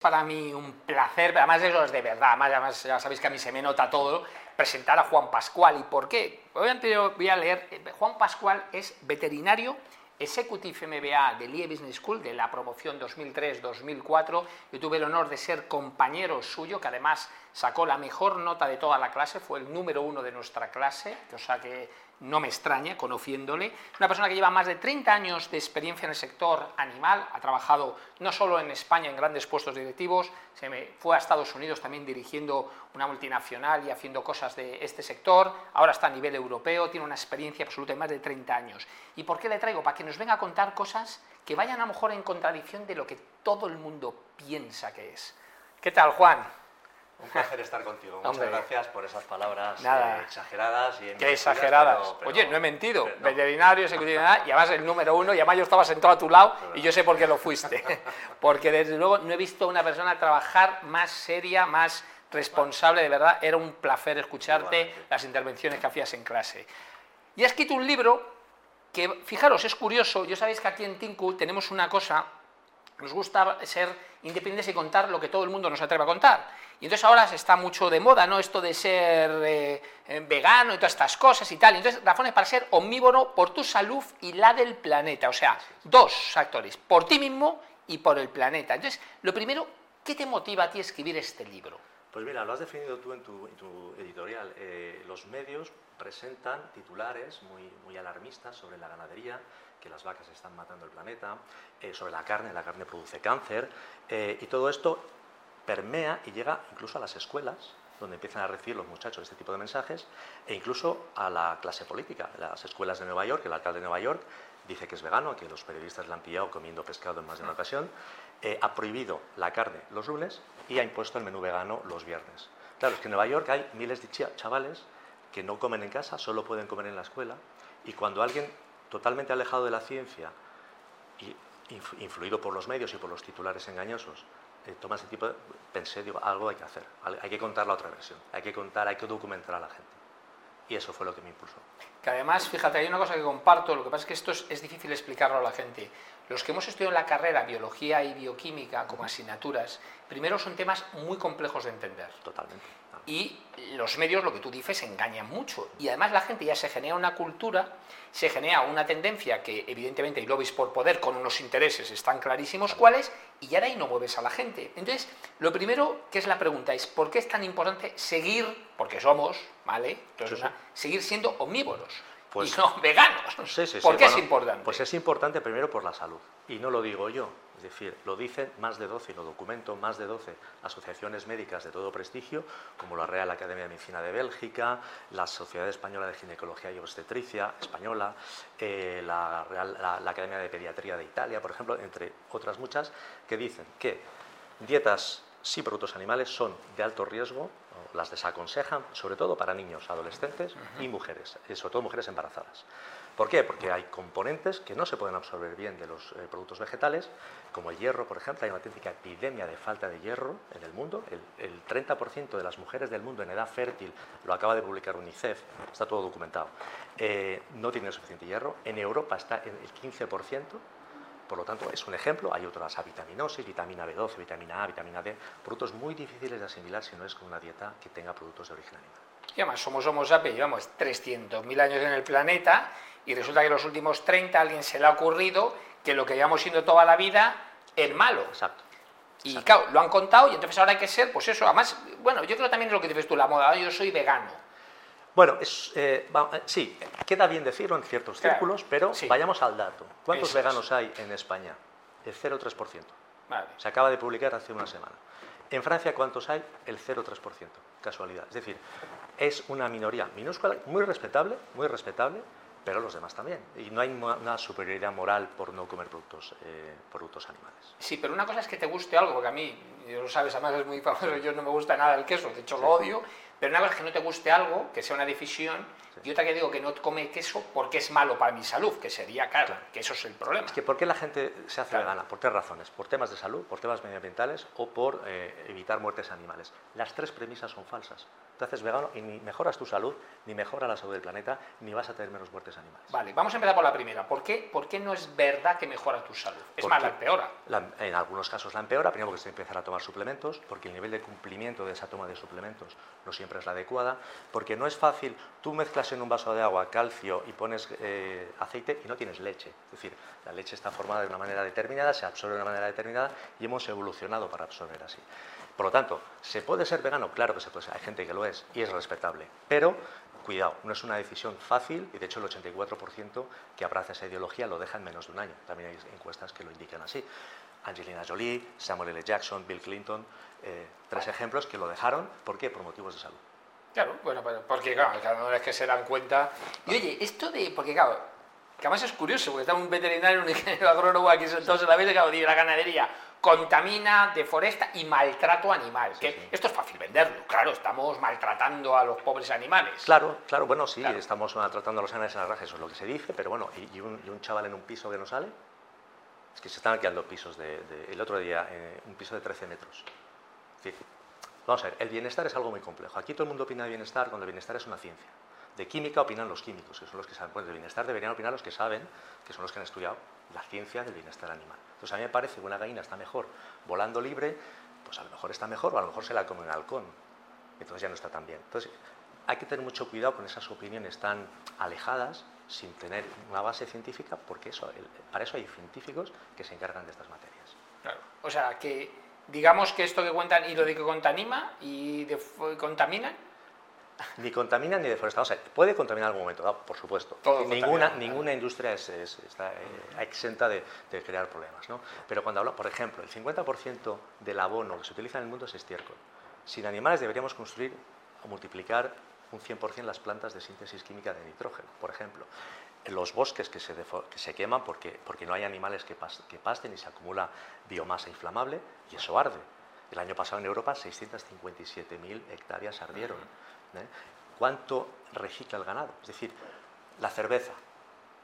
para mí un placer, además eso es de verdad, además, ya sabéis que a mí se me nota todo, presentar a Juan Pascual. ¿Y por qué? Obviamente yo voy a leer, eh, Juan Pascual es veterinario, Executive MBA de Lie Business School de la promoción 2003-2004. Yo tuve el honor de ser compañero suyo, que además sacó la mejor nota de toda la clase, fue el número uno de nuestra clase, o sea que no me extraña conociéndole. Una persona que lleva más de 30 años de experiencia en el sector animal, ha trabajado no solo en España en grandes puestos directivos, se me fue a Estados Unidos también dirigiendo una multinacional y haciendo cosas de este sector, ahora está a nivel europeo, tiene una experiencia absoluta de más de 30 años. ¿Y por qué le traigo? Para que nos venga a contar cosas que vayan a lo mejor en contradicción de lo que todo el mundo piensa que es. ¿Qué tal, Juan? Un placer estar contigo. Muchas gracias por esas palabras Nada. Eh, exageradas. Y Qué exageradas. Oye, no he mentido. Veterinario, secretario, y además el número uno, y además yo estaba sentado a tu lado y yo sé por qué lo fuiste. Porque desde luego no he visto a una persona trabajar más seria, más responsable, de verdad. Era un placer escucharte las intervenciones que hacías en clase. Y has escrito un libro que, fijaros, es curioso. Yo sabéis que aquí en Tinku tenemos una cosa, nos gusta ser independientes y contar lo que todo el mundo nos atreve a contar. Y entonces ahora se está mucho de moda, ¿no? Esto de ser eh, eh, vegano y todas estas cosas y tal. Entonces razones para ser omnívoro por tu salud y la del planeta. O sea, dos factores, por ti mismo y por el planeta. Entonces, lo primero, ¿qué te motiva a ti escribir este libro? Pues mira, lo has definido tú en tu, editorial. Eh, los medios presentan titulares muy, muy alarmistas sobre la ganadería, que las vacas están matando el planeta, sobre la carne, la carne produce cáncer, y todo esto permea y llega incluso a las escuelas, donde empiezan a recibir los muchachos este tipo de mensajes, e incluso a la clase política. Las escuelas de Nueva York, el alcalde de Nueva York dice que es vegano, que los periodistas le han pillado comiendo pescado en más de una ocasión, eh, ha prohibido la carne los lunes y ha impuesto el menú vegano los viernes. Claro, es que en Nueva York hay miles de chavales que no comen en casa, solo pueden comer en la escuela, y cuando alguien totalmente alejado de la ciencia y influido por los medios y por los titulares engañosos eh, toma ese tipo de... Pensé, digo, algo hay que hacer, hay que contar la otra versión, hay que contar, hay que documentar a la gente. Y eso fue lo que me impulsó. Que además, fíjate, hay una cosa que comparto, lo que pasa es que esto es, difícil explicarlo a la gente. Los que hemos estudiado en la carrera biología y bioquímica como asignaturas, primero son temas muy complejos de entender. Totalmente. Y los medios, lo que tú dices, engañan mucho. Y además la gente ya se genera una cultura, se genera una tendencia que evidentemente, y lo veis por poder, con unos intereses están clarísimos cuáles, y ya de ahí no mueves a la gente. Entonces, lo primero que es la pregunta es, ¿por qué es tan importante seguir, porque somos, ¿vale? Entonces, seguir siendo omnívoros? Pues, y no veganos. ¿Por qué es importante? Pues es importante primero por la salud. Y no lo digo yo, es decir, lo dicen más de 12, y lo documento, más de 12 asociaciones médicas de todo prestigio, como la Real Academia de Medicina de Bélgica, la Sociedad Española de Ginecología y Obstetricia Española, eh, la, la Academia de Pediatría de Italia, por ejemplo, entre otras muchas, que dicen que dietas sin productos animales son de alto riesgo, las desaconsejan, sobre todo para niños, adolescentes y mujeres, eh, sobre todo mujeres embarazadas. ¿Por qué? Porque hay componentes que no se pueden absorber bien de los eh, productos vegetales, como el hierro, por ejemplo. Hay una auténtica epidemia de falta de hierro en el mundo. El, 30% de las mujeres del mundo en edad fértil, lo acaba de publicar UNICEF, está todo documentado, eh, no tienen suficiente hierro. En Europa está en el 15%. Por lo tanto, es un ejemplo. Hay otras vitaminosis, vitamina B12, vitamina A, vitamina D, productos muy difíciles de asimilar si no es con una dieta que tenga productos de origen animal. Y además somos Homo sapiens, llevamos 300.000 años en el planeta y resulta que en los últimos 30 a alguien se le ha ocurrido que lo que llevamos siendo toda la vida es malo. Exacto. Y claro, lo han contado y entonces ahora hay que ser, pues eso, además, bueno, yo creo también es lo que dices tú, la moda, yo soy vegano. Bueno, es, eh, eh, sí, queda bien decirlo en ciertos círculos, pero vayamos al dato. ¿Cuántos veganos hay en España? El 0,3%. Vale. Se acaba de publicar hace una semana. En Francia, ¿cuántos hay? El 0,3%. Casualidad. Es decir, es una minoría minúscula, muy respetable, muy respetable, pero los demás también. Y no hay una superioridad moral por no comer productos, eh, productos animales. Sí, pero una cosa es que te guste algo, porque a mí, lo sabes, además es muy famoso, yo no me gusta nada el queso, de hecho lo odio, pero una cosa es que no te guste algo, que sea una decisión, y otra que digo que no come queso porque es malo para mi salud, que sería, claro, que eso es el problema. Es que ¿por qué la gente se hace vegana? Por tres razones, por temas de salud, por temas medioambientales o por eh, evitar muertes animales. Las tres premisas son falsas. te haces vegano y ni mejoras tu salud, ni mejora la salud del planeta, ni vas a tener menos muertes animales. Vale, vamos a empezar por la primera. ¿Por qué, por qué no es verdad que mejora tu salud? Es más, la empeora. en algunos casos la empeora, primero porque se empezar a tomar suplementos, porque el nivel de cumplimiento de esa toma de suplementos no siempre es la adecuada, porque no es fácil, tú mezclas en un vaso de agua calcio y pones eh, aceite y no tienes leche. Es decir, la leche está formada de una manera determinada, se absorbe de una manera determinada y hemos evolucionado para absorber así. Por lo tanto, ¿se puede ser vegano? Claro que se puede ser. Hay gente que lo es y es respetable. Pero, cuidado, no es una decisión fácil y de hecho el 84% que abraza esa ideología lo deja en menos de un año. También hay encuestas que lo indican así. Angelina Jolie, Samuel L. Jackson, Bill Clinton, eh, tres ejemplos que lo dejaron. ¿Por qué? Por motivos de salud. Claro, bueno, porque claro, cada vez que se dan cuenta. Y oye, esto de. Porque claro, que además es curioso, porque está un veterinario, un ingeniero agrónomo aquí sentados en la mesa, claro, la ganadería contamina, deforesta y maltrato animal. que Esto es fácil venderlo, claro, estamos maltratando a los pobres animales. Claro, claro, bueno, sí, estamos maltratando a los animales en la raza, eso es lo que se dice, pero bueno, ¿y un, chaval en un piso que no sale? Que se están alquilando pisos de, el otro día, eh, un piso de 13 metros. vamos a ver, el bienestar es algo muy complejo. Aquí todo el mundo opina de bienestar cuando el bienestar es una ciencia. De química opinan los químicos, que son los que saben. Pues de bienestar deberían opinar los que saben, que son los que han estudiado la ciencia del bienestar animal. Entonces a mí me parece que una gallina está mejor volando libre, pues a lo mejor está mejor o a lo mejor se la come un halcón. Entonces ya no está tan bien. Entonces hay que tener mucho cuidado con esas opiniones tan alejadas sin tener una base científica, porque eso, para eso hay científicos que se encargan de estas materias. Claro. O sea, que digamos que esto que cuentan y lo de que contamina y contamina ni contamina ni deforesta. O sea, puede contaminar en algún momento, por supuesto. ninguna, ninguna industria está eh, exenta de, crear problemas. ¿no? Pero cuando hablo, por ejemplo, el 50% del abono que se utiliza en el mundo es estiércol. Sin animales deberíamos construir o multiplicar un 100% las plantas de síntesis química de nitrógeno, por ejemplo. Los bosques que se, que se queman porque, porque no hay animales que, que pasten y se acumula biomasa inflamable y eso arde. El año pasado en Europa 657.000 hectáreas ardieron. ¿eh? ¿Cuánto recicla el ganado? Es decir, la cerveza.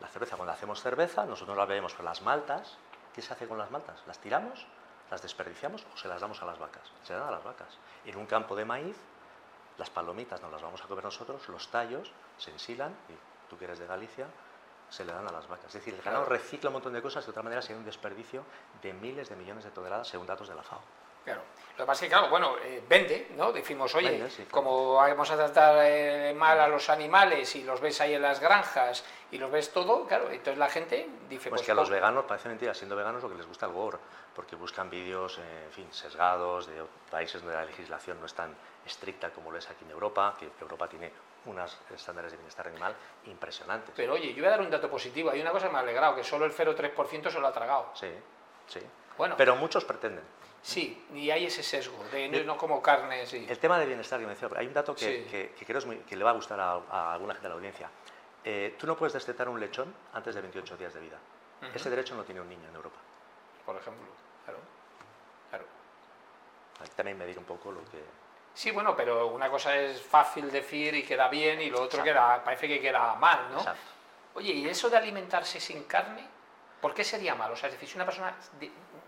La cerveza, cuando hacemos cerveza, nosotros la bebemos con las maltas. ¿Qué se hace con las maltas? ¿Las tiramos? ¿Las desperdiciamos o se las damos a las vacas? Se dan a las vacas. En un campo de maíz, las palomitas nos las vamos a comer nosotros, los tallos se ensilan, y tú que eres de Galicia, se le dan a las vacas. Es decir, el ganado recicla un montón de cosas, de otra manera sería un desperdicio de miles de millones de toneladas según datos de la FAO. Claro. Lo que pasa es que, claro, bueno, eh, vende, ¿no? Decimos, oye, como vamos a tratar eh, mal a los animales y los ves ahí en las granjas y los ves todo, claro, entonces la gente dice... Pues, pues que a los veganos, parece mentira, siendo veganos lo que les gusta el gore, porque buscan vídeos, eh, en fin, sesgados de países donde la legislación no es tan estricta como lo es aquí en Europa, que Europa tiene unos estándares de bienestar animal impresionantes. Pero oye, yo voy a dar un dato positivo, hay una cosa que me ha alegrado, que solo el 0,3% se lo ha tragado. Sí, sí. Bueno. Pero muchos pretenden. Sí, y hay ese sesgo, de no, como carne. Sí. El tema de bienestar que me decía, hay un dato que, creo que le va a gustar a, alguna gente de la audiencia. Eh, tú no puedes destetar un lechón antes de 28 días de vida. Ese derecho no tiene un niño en Europa. Por ejemplo, claro. claro. Hay que también medir un poco lo que... Sí, bueno, pero una cosa es fácil decir y queda bien y lo otro queda, parece que queda mal, ¿no? Oye, ¿y eso de alimentarse sin carne? ¿Por qué sería malo? O sea, es decir, si una persona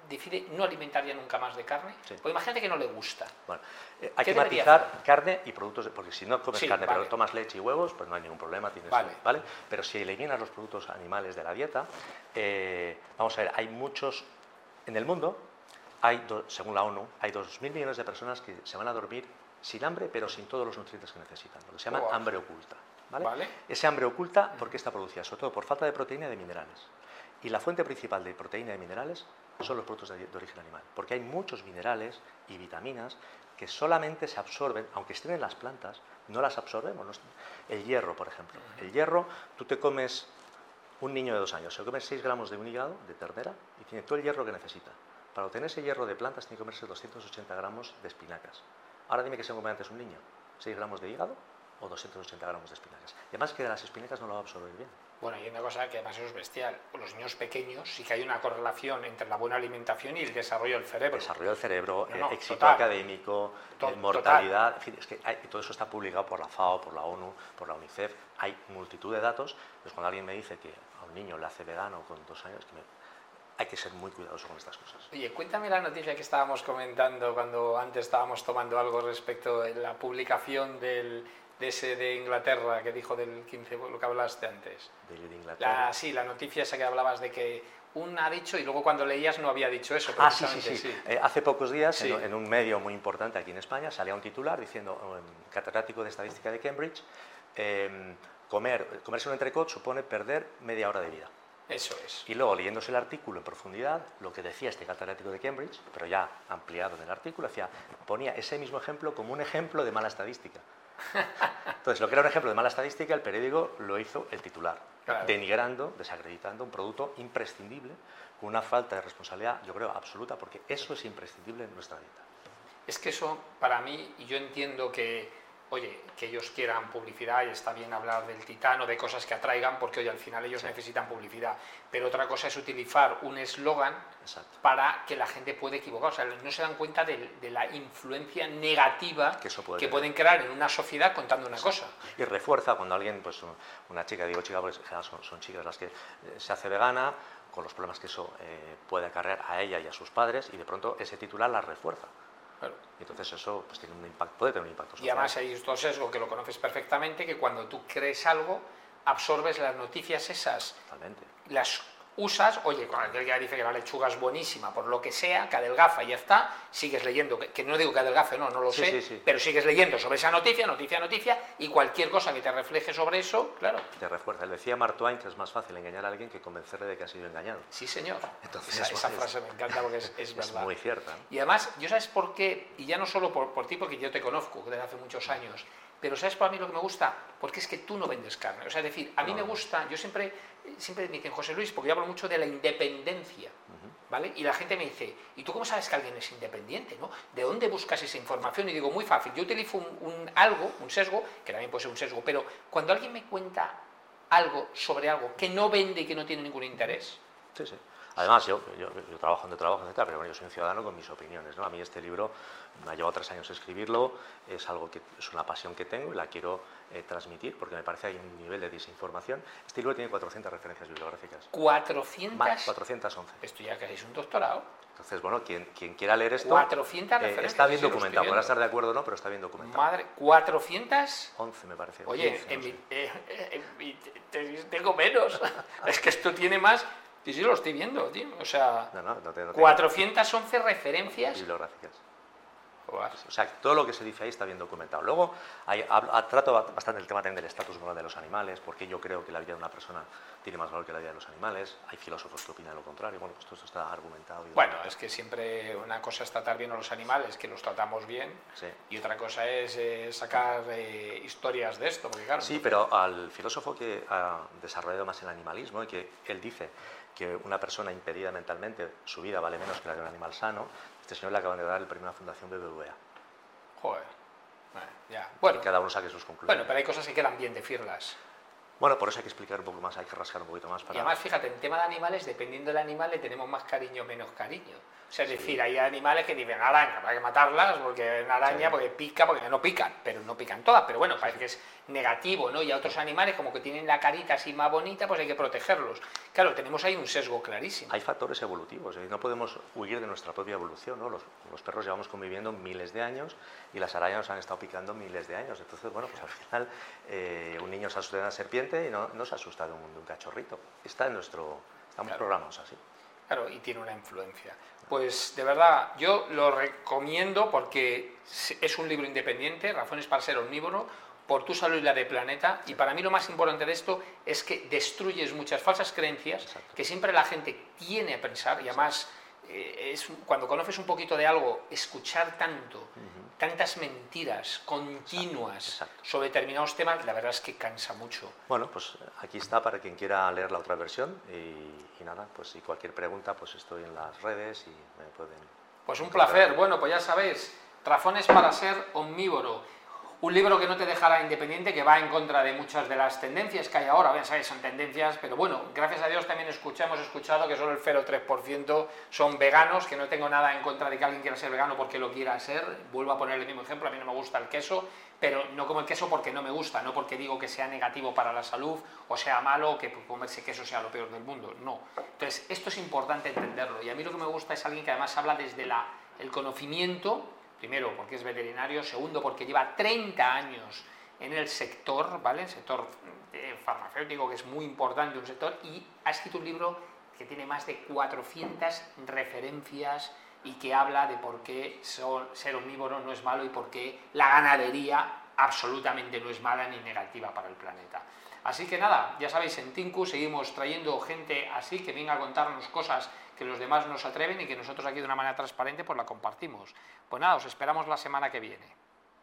decide no alimentar ya nunca más de carne? Pues imagínate que no le gusta. Bueno, eh, hay que matizar carne y productos, porque si no comes carne pero tomas leche y huevos, pues no hay ningún problema, tienes, vale. Pero si eliminas los productos animales de la dieta, eh, vamos a ver, hay muchos, en el mundo, hay según la ONU, hay 2.000 millones de personas que se van a dormir sin hambre, pero sin todos los nutrientes que necesitan, lo que se llama hambre oculta. ¿vale? Ese hambre oculta, ¿por qué está producida? Sobre todo por falta de proteína y de minerales. Y la fuente principal de proteína y minerales son los productos de, origen animal, porque hay muchos minerales y vitaminas que solamente se absorben, aunque estén en las plantas, no las absorbemos. El hierro, por ejemplo. El hierro, tú te comes un niño de dos años, se come 6 gramos de un hígado de ternera y tiene todo el hierro que necesita. Para obtener ese hierro de plantas tiene que comerse 280 gramos de espinacas. Ahora dime que se come antes un niño, 6 gramos de hígado o 280 gramos de espinacas. Y además que las espinacas no lo va a absorber bien. Bueno, hay una cosa que además es bestial. Los niños pequeños sí que hay una correlación entre la buena alimentación y el desarrollo del cerebro. Desarrollo del cerebro, eh, éxito académico, mortalidad, en fin, es que todo eso está publicado por la FAO, por la ONU, por la UNICEF. Hay multitud de datos. Pues cuando alguien me dice que a un niño le hace vegano con dos años, que hay que ser muy cuidadoso con estas cosas. Oye, cuéntame la noticia que estábamos comentando cuando antes estábamos tomando algo respecto a la publicación del, de ese de Inglaterra que dijo del 15, lo que hablaste antes. ¿De Inglaterra? La, sí, la noticia esa que hablabas de que un ha dicho y luego cuando leías no había dicho eso. Ah, sí, sí, sí. Eh, hace pocos días en, un medio muy importante aquí en España salía un titular diciendo, un catedrático de estadística de Cambridge, em, comer, comerse un entrecot supone perder media hora de vida. Eso es. Y luego, leyéndose el artículo en profundidad, lo que decía este catedrático de Cambridge, pero ya ampliado en el artículo, decía, ponía ese mismo ejemplo como un ejemplo de mala estadística. Entonces, lo que era un ejemplo de mala estadística, el periódico lo hizo el titular, denigrando, desacreditando un producto imprescindible, con una falta de responsabilidad, yo creo, absoluta, porque eso es imprescindible en nuestra dieta. Es que eso, para mí, y yo entiendo que oye, que ellos quieran publicidad y está bien hablar del titano, de cosas que atraigan, porque oye, al final ellos necesitan publicidad. Pero otra cosa es utilizar un eslogan para que la gente pueda equivocar. O sea, no se dan cuenta de, la influencia negativa que, pueden crear en una sociedad contando una cosa. Y refuerza cuando alguien, pues una chica, digo chica, porque son, son chicas las que eh, se hace vegana, con los problemas que eso eh, puede acarrear a ella y a sus padres, y de pronto ese titular la refuerza. Entonces eso pues, tiene un impacto, puede tener un impacto social. Y además hay otro sesgo que lo conoces perfectamente, que cuando tú crees algo, absorbes las noticias esas, Totalmente. las usas, oye, aquel que dice que la lechuga es buenísima, por lo que sea, que adelgaza y ya está, sigues leyendo, que, no digo que adelgace, no, no lo sé, pero sigues leyendo sobre esa noticia, noticia, noticia, y cualquier cosa que te refleje sobre eso, claro. Te refuerza. Le decía Mark Twain que es más fácil engañar a alguien que convencerle de que ha sido engañado. Sí, señor. Entonces, esa, frase me encanta porque es, es verdad. Es muy cierta. Y además, yo sabes por qué, y ya no solo por, por ti, porque yo te conozco desde hace muchos años, pero ¿sabes para mí lo que me gusta? Porque es que tú no vendes carne. O sea, es decir, a mí me gusta, yo siempre, siempre me dicen, José Luis, porque yo hablo mucho de la independencia, ¿vale? Y la gente me dice, ¿y tú cómo sabes que alguien es independiente, no? ¿De dónde buscas esa información? Y digo, muy fácil, yo utilizo un, algo, un sesgo, que también puede ser un sesgo, pero cuando alguien me cuenta algo sobre algo que no vende y que no tiene ningún interés, sí, sí. Además, yo, yo, trabajo donde trabajo, etc., pero bueno, yo soy un ciudadano con mis opiniones. ¿no? A mí este libro me ha llevado tres años escribirlo, es algo que es una pasión que tengo y la quiero eh, transmitir porque me parece que hay un nivel de desinformación. Este libro tiene 400 referencias bibliográficas. ¿400? Más, 411. Esto ya que es un doctorado. Entonces, bueno, quien, quien quiera leer esto 400 eh, está bien documentado. Podrá estar de acuerdo o no, pero está bien documentado. Madre, ¿400? 11 me parece. Oye, eh, tengo menos. es que esto tiene más Sí, sí, lo estoy viendo, tío. O sea, 411 referencias. Bibliográficas. O sea, todo lo que se dice ahí está bien documentado. Luego, hay, trato bastante el tema también del estatus moral de los animales, porque yo creo que la vida de una persona tiene más valor que la vida de los animales. Hay filósofos que opinan lo contrario. Bueno, pues todo esto está argumentado. bueno, es que siempre una cosa es tratar bien a los animales, que los tratamos bien, y otra cosa es eh, sacar eh, historias de esto. Porque, claro, sí, pero al filósofo que ha desarrollado más el animalismo, y que él dice que una persona impedida mentalmente, su vida vale menos que la de un animal sano, este señor le acaban de dar el premio a la Fundación BBVA. Joder. Bueno, ya. Bueno, cada uno saque sus conclusiones. Bueno, pero hay cosas que quedan bien decirlas. Bueno, por eso hay que explicar un poco más, hay que rascar un poquito más. Para... Y además, fíjate, en tema de animales, dependiendo del animal, le tenemos más cariño o menos cariño. O sea, es decir, hay animales que dicen araña, hay que matarlas porque es araña, porque pica, porque no pican, pero no pican todas. Pero bueno, parece que es negativo, ¿no? Y a otros animales, como que tienen la carita así más bonita, pues hay que protegerlos. Claro, tenemos ahí un sesgo clarísimo. Hay factores evolutivos, ¿eh? no podemos huir de nuestra propia evolución, ¿no? Los, perros llevamos conviviendo miles de años y las arañas nos han estado picando miles de años. Entonces, bueno, pues al final eh, un niño se asusta de una serpiente y no, no se asusta de un, de un cachorrito. Está en nuestro... Estamos programados así. Claro, y tiene una influencia. Pues de verdad, yo lo recomiendo porque es un libro independiente, Razones para ser omnívoro, por tu salud y la de planeta. Y para mí lo más importante de esto es que destruyes muchas falsas creencias que siempre la gente tiene a pensar y además eh, es, cuando conoces un poquito de algo, escuchar tanto, tantas mentiras continuas sobre determinados temas, la verdad es que cansa mucho. Bueno, pues aquí está para quien quiera leer la otra versión y, nada, pues si cualquier pregunta, pues estoy en las redes y me pueden... Pues un placer, bueno, pues ya sabéis, razones para ser omnívoro. Un libro que no te dejará independiente, que va en contra de muchas de las tendencias que hay ahora, sabes, son tendencias, pero bueno, gracias a Dios también escuchamos, escuchado que solo el 0,3% son veganos, que no tengo nada en contra de que alguien quiera ser vegano porque lo quiera ser, vuelvo a poner el mismo ejemplo, a mí no me gusta el queso, pero no como el queso porque no me gusta, no porque digo que sea negativo para la salud o sea malo que comerse queso sea lo peor del mundo, no. Entonces, esto es importante entenderlo y a mí lo que me gusta es alguien que además habla desde la, el conocimiento, Primero, porque es veterinario. Segundo, porque lleva 30 años en el sector, ¿vale? El sector eh, farmacéutico, que es muy importante, un sector, y ha escrito un libro que tiene más de 400 referencias y que habla de por qué ser omnívoro no es malo y por qué la ganadería absolutamente no es mala ni negativa para el planeta. Así que nada, ya sabéis, en Tinku seguimos trayendo gente así que venga a contarnos cosas que los demás nos atreven y que nosotros aquí de una manera transparente pues la compartimos. Pues nada, os esperamos la semana que viene.